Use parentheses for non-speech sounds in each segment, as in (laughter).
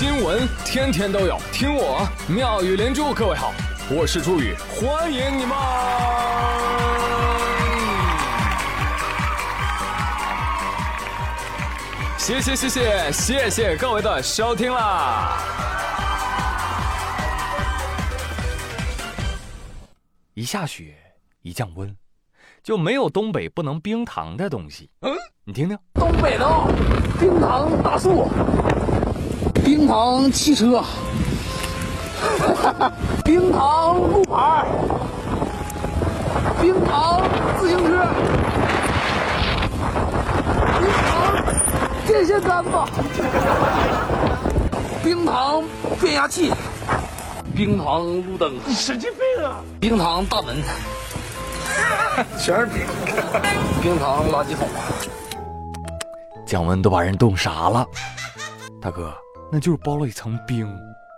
新闻天天都有，听我妙语连珠。各位好，我是朱宇，欢迎你们！谢谢谢谢谢谢各位的收听啦！一下雪，一降温，就没有东北不能冰糖的东西。嗯，你听听，东北的冰糖大树。冰糖汽车，(laughs) 冰糖路牌，冰糖自行车，冰糖电线杆子，冰糖变压器，冰糖路灯，你神经病啊！冰糖大门，全是冰，冰糖垃圾桶，降温都把人冻傻了，大哥。那就是包了一层冰，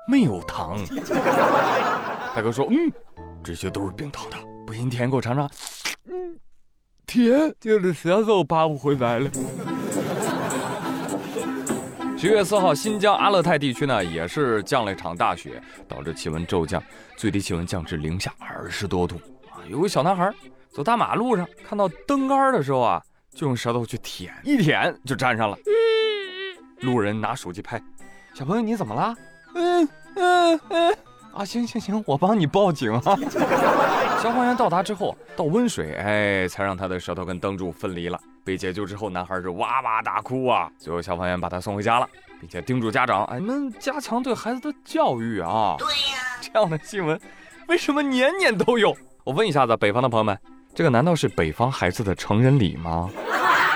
没有糖。大哥说：“嗯，这些都是冰糖的，不信甜，给我尝尝。嗯，甜，就是舌头拔不回来了。”十月四号，新疆阿勒泰地区呢也是降了一场大雪，导致气温骤降，最低气温降至零下二十多度。啊，有个小男孩走大马路上，看到灯杆的时候啊，就用舌头去舔，一舔就粘上了。路人拿手机拍。小朋友，你怎么了？嗯嗯嗯啊，行行行，我帮你报警啊！(laughs) 消防员到达之后倒温水，哎，才让他的舌头跟灯柱分离了。被解救之后，男孩是哇哇大哭啊！最后消防员把他送回家了，并且叮嘱家长：哎，你们加强对孩子的教育啊！对呀，这样的新闻为什么年年都有？我问一下子北方的朋友们，这个难道是北方孩子的成人礼吗？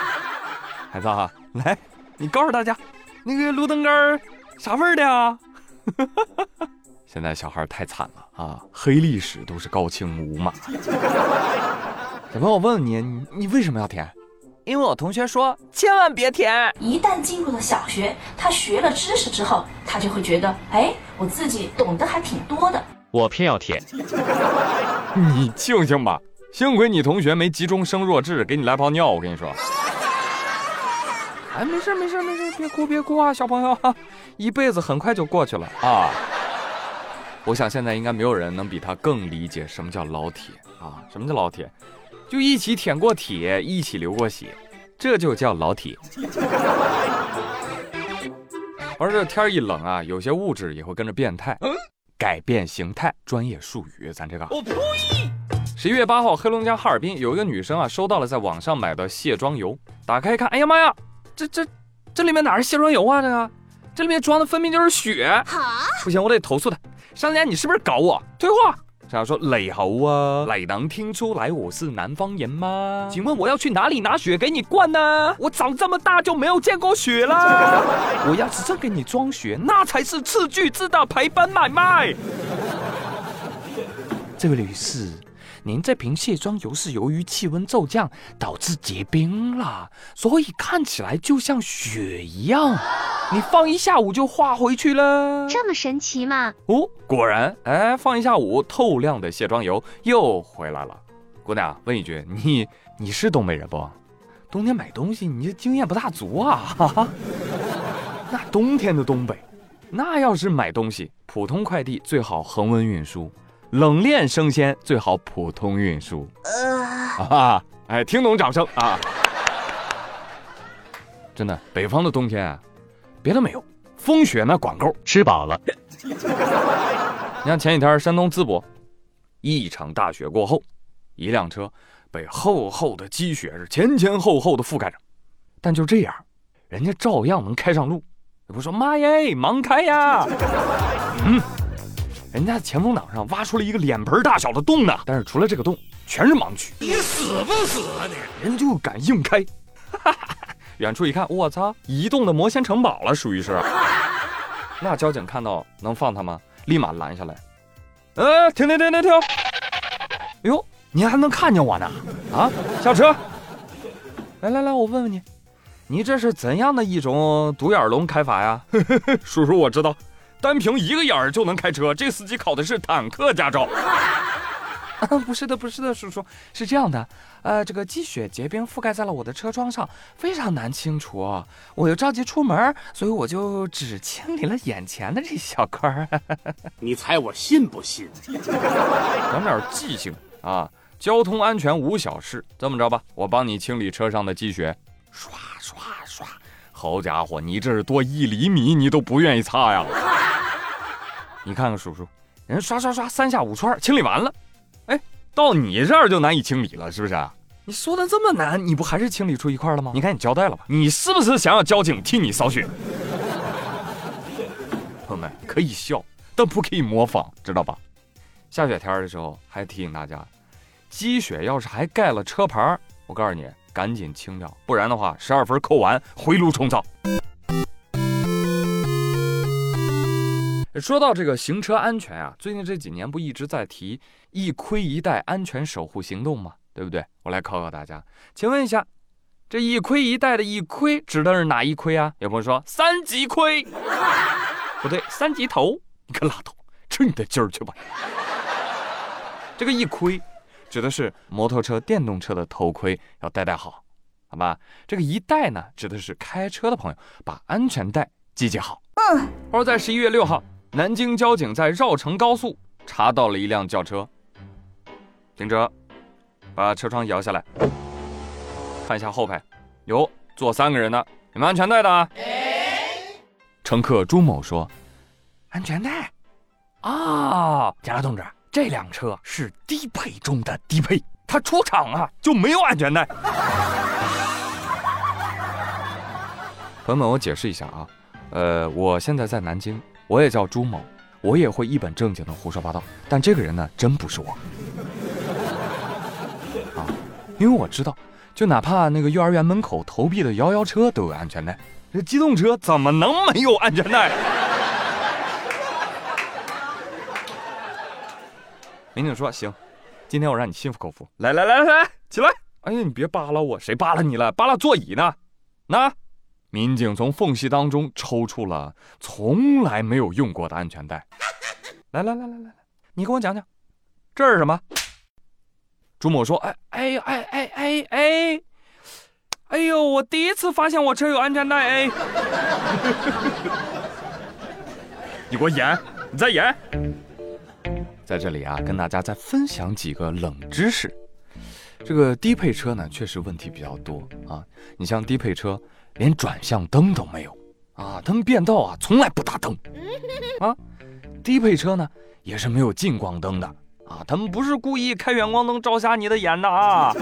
(laughs) 孩子啊，来，你告诉大家，那个路灯杆。啥味儿的啊？现在小孩太惨了啊！黑历史都是高清无码。小朋友，我问问你，你你为什么要填？因为我同学说千万别填。一旦进入了小学，他学了知识之后，他就会觉得，哎，我自己懂得还挺多的。我偏要填。(laughs) 你庆幸吧，幸亏你同学没急中生弱智，给你来泡尿。我跟你说。哎，没事没事没事，别哭别哭啊，小朋友，一辈子很快就过去了啊。我想现在应该没有人能比他更理解什么叫老铁啊，什么叫老铁？就一起舔过铁，一起流过血，这就叫老铁。而这天一冷啊，有些物质也会跟着变态，嗯改变形态。专业术语，咱这个。我呸！十一月八号，黑龙江哈尔滨有一个女生啊，收到了在网上买的卸妆油，打开一看，哎呀妈呀！这这这里面哪是卸妆油啊？这个这里面装的分明就是血！不行，我得投诉他。商家，你是不是搞我？退货！商家说：“你好啊，你能听出来我是南方人吗？请问我要去哪里拿血给你灌呢？我长这么大就没有见过血了。(laughs) 我要是真给你装血，那才是斥巨资的赔本买卖。(laughs) ”这位女士。您这瓶卸妆油是由于气温骤降导致结冰了，所以看起来就像雪一样。你放一下午就化回去了，这么神奇吗？哦，果然，哎，放一下午，透亮的卸妆油又回来了。姑娘，问一句，你你是东北人不？冬天买东西，你这经验不大足啊！哈哈。那冬天的东北，那要是买东西，普通快递最好恒温运输。冷链生鲜最好普通运输。啊，哎，听懂掌声啊！真的，北方的冬天啊，别的没有，风雪那管够。吃饱了。你看前几天山东淄博，一场大雪过后，一辆车被厚厚的积雪是前前后后的覆盖着，但就这样，人家照样能开上路。不说妈耶，忙开呀！嗯。人家前风挡上挖出了一个脸盆大小的洞呢，但是除了这个洞，全是盲区。你死不死啊你？人就敢硬开，哈 (laughs) 哈远处一看，我操，移动的魔仙城堡了，属于是。(laughs) 那交警看到能放他吗？立马拦下来。呃，停停停停停！哎呦，你还能看见我呢？啊，下车。来来来，我问问你，你这是怎样的一种独眼龙开法呀？(laughs) 叔叔，我知道。单凭一个眼儿就能开车，这司机考的是坦克驾照。(laughs) 啊不是的，不是的，叔叔，是这样的，呃，这个积雪结冰覆盖在了我的车窗上，非常难清除。我又着急出门，所以我就只清理了眼前的这一小块儿。(laughs) 你猜我信不信？长点记性啊！交通安全无小事，这么着吧，我帮你清理车上的积雪，刷刷刷。好家伙，你这是多一厘米，你都不愿意擦呀？你看看叔叔，人刷刷刷三下五除二清理完了。哎，到你这儿就难以清理了，是不是？你说的这么难，你不还是清理出一块了吗？你看你交代了吧？你是不是想要交警替你扫雪？(laughs) 朋友们可以笑，但不可以模仿，知道吧？下雪天的时候还提醒大家，积雪要是还盖了车牌，我告诉你，赶紧清掉，不然的话，十二分扣完，回炉重造。说到这个行车安全啊，最近这几年不一直在提“一盔一带”安全守护行动吗？对不对？我来考考大家，请问一下，这一盔一带的“一盔”指的是哪一盔啊？有朋友说三级盔，不对，三级头，你可拉倒，吃你的劲儿去吧。这个“一盔”指的是摩托车、电动车的头盔要戴戴好，好吧？这个“一带”呢，指的是开车的朋友把安全带系系好。嗯，而在十一月六号。南京交警在绕城高速查到了一辆轿车，停车，把车窗摇下来，看一下后排，有坐三个人的，有没有安全带的？乘客朱某说：“安全带。”啊，警察同志，这辆车是低配中的低配，它出厂啊就没有安全带。朋友们，我解释一下啊，呃，我现在在南京。我也叫朱某，我也会一本正经的胡说八道，但这个人呢，真不是我 (laughs) 啊，因为我知道，就哪怕那个幼儿园门口投币的摇摇车都有安全带，这机动车怎么能没有安全带？(laughs) 民警说：“行，今天我让你心服口服，来来来来来，起来！哎呀，你别扒拉我，谁扒拉你了？扒拉座椅呢？那。”民警从缝隙当中抽出了从来没有用过的安全带，来来来来来来，你跟我讲讲，这是什么？朱某说：“哎哎哎哎哎哎，哎呦，我第一次发现我车有安全带哎！(laughs) 你给我演，你再演。在这里啊，跟大家再分享几个冷知识。这个低配车呢，确实问题比较多啊。你像低配车。”连转向灯都没有啊！他们变道啊，从来不打灯 (laughs) 啊。低配车呢，也是没有近光灯的啊。他们不是故意开远光灯照瞎你的眼的啊。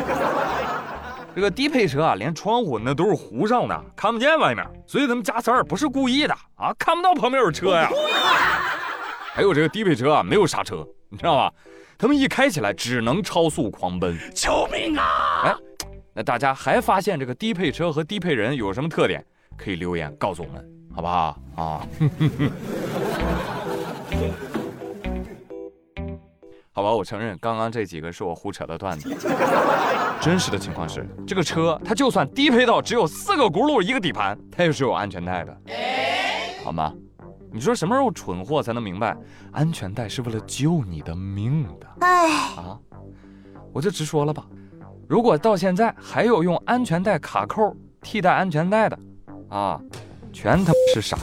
这个低配车啊，连窗户那都是糊上的，看不见外面，所以他们加塞儿不是故意的啊，看不到旁边有车呀。还有这个低配车啊，没有刹车，你知道吧？他们一开起来只能超速狂奔，救命啊！哎。那大家还发现这个低配车和低配人有什么特点？可以留言告诉我们，好不好啊？(laughs) 好吧，我承认刚刚这几个是我胡扯的段子。真实的情况是，这个车它就算低配到只有四个轱辘一个底盘，它也是有安全带的，好吗？你说什么时候蠢货才能明白，安全带是为了救你的命的？哎，啊，我就直说了吧。如果到现在还有用安全带卡扣替代安全带的，啊，全他妈是傻。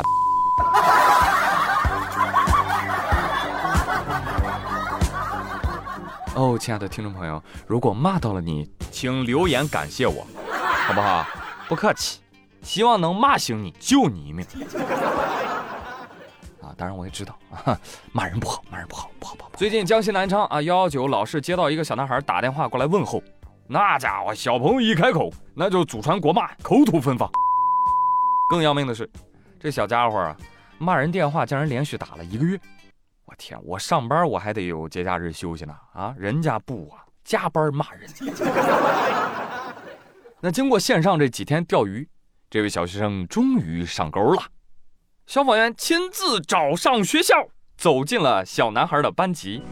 哦，亲爱的听众朋友，如果骂到了你，请留言感谢我，好不好？不客气，希望能骂醒你，救你一命。啊，当然我也知道，啊 (laughs) 骂人不好，骂人不好，不好不好。最近江西南昌啊，幺幺九老是接到一个小男孩打电话过来问候。那家伙小朋友一开口，那就祖传国骂，口吐芬芳。更要命的是，这小家伙啊，骂人电话竟然连续打了一个月。我天，我上班我还得有节假日休息呢啊，人家不啊，加班骂人。(laughs) 那经过线上这几天钓鱼，这位小学生终于上钩了。消防员亲自找上学校，走进了小男孩的班级。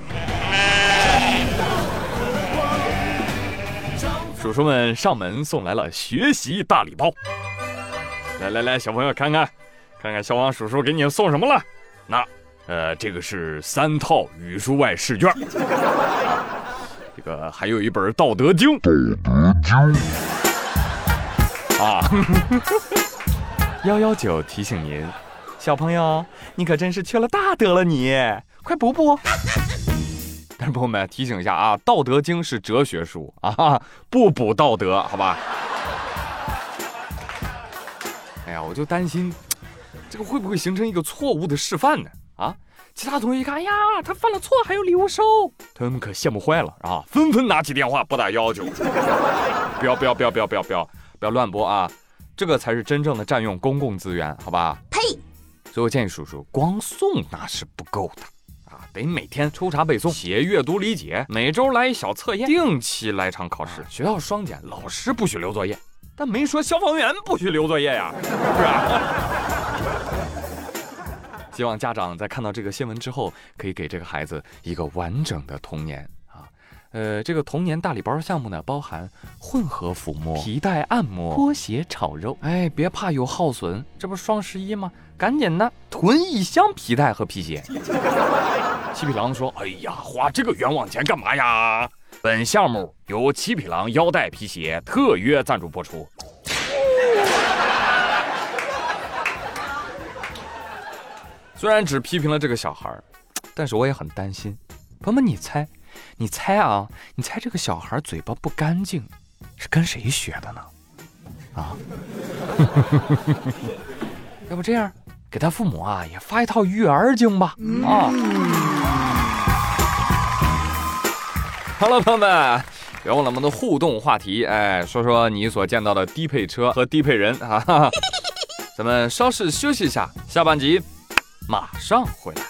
叔叔们上门送来了学习大礼包，来来来，小朋友看看，看看消防叔叔给你送什么了？那，呃，这个是三套语数外试卷，(laughs) 这个还有一本《道德经》。道德经啊，幺幺九提醒您，小朋友，你可真是缺了大德了，你快补补。朋友们提醒一下啊，《道德经》是哲学书 (laughs) 啊，不补道德，好吧？哎呀，我就担心这个会不会形成一个错误的示范呢？啊，其他同学一看，哎呀，他犯了错还有礼物收，他们可羡慕坏了啊，纷纷拿起电话拨打幺幺九。(laughs) 不要不要不要不要不要不要不要乱拨啊！这个才是真正的占用公共资源，好吧？呸！所以我建议叔叔，光送那是不够的。得每天抽查背诵、写阅读理解，每周来一小测验，定期来场考试。学校双减，老师不许留作业，但没说消防员不许留作业呀，是吧？(laughs) 希望家长在看到这个新闻之后，可以给这个孩子一个完整的童年啊。呃，这个童年大礼包项目呢，包含混合抚摸、皮带按摩、拖鞋炒肉。哎，别怕有耗损，这不双十一吗？赶紧的，囤一箱皮带和皮鞋。(laughs) 七匹狼说：“哎呀，花这个冤枉钱干嘛呀？”本项目由七匹狼腰带皮鞋特约赞助播出。虽然只批评了这个小孩但是我也很担心。朋友们，你猜，你猜啊，你猜这个小孩嘴巴不干净，是跟谁学的呢？啊？(laughs) 要不这样，给他父母啊也发一套育儿经吧？啊？好了，朋友们，别忘了我们的互动话题，哎，说说你所见到的低配车和低配人啊！咱们稍事休息一下，下半集马上回来。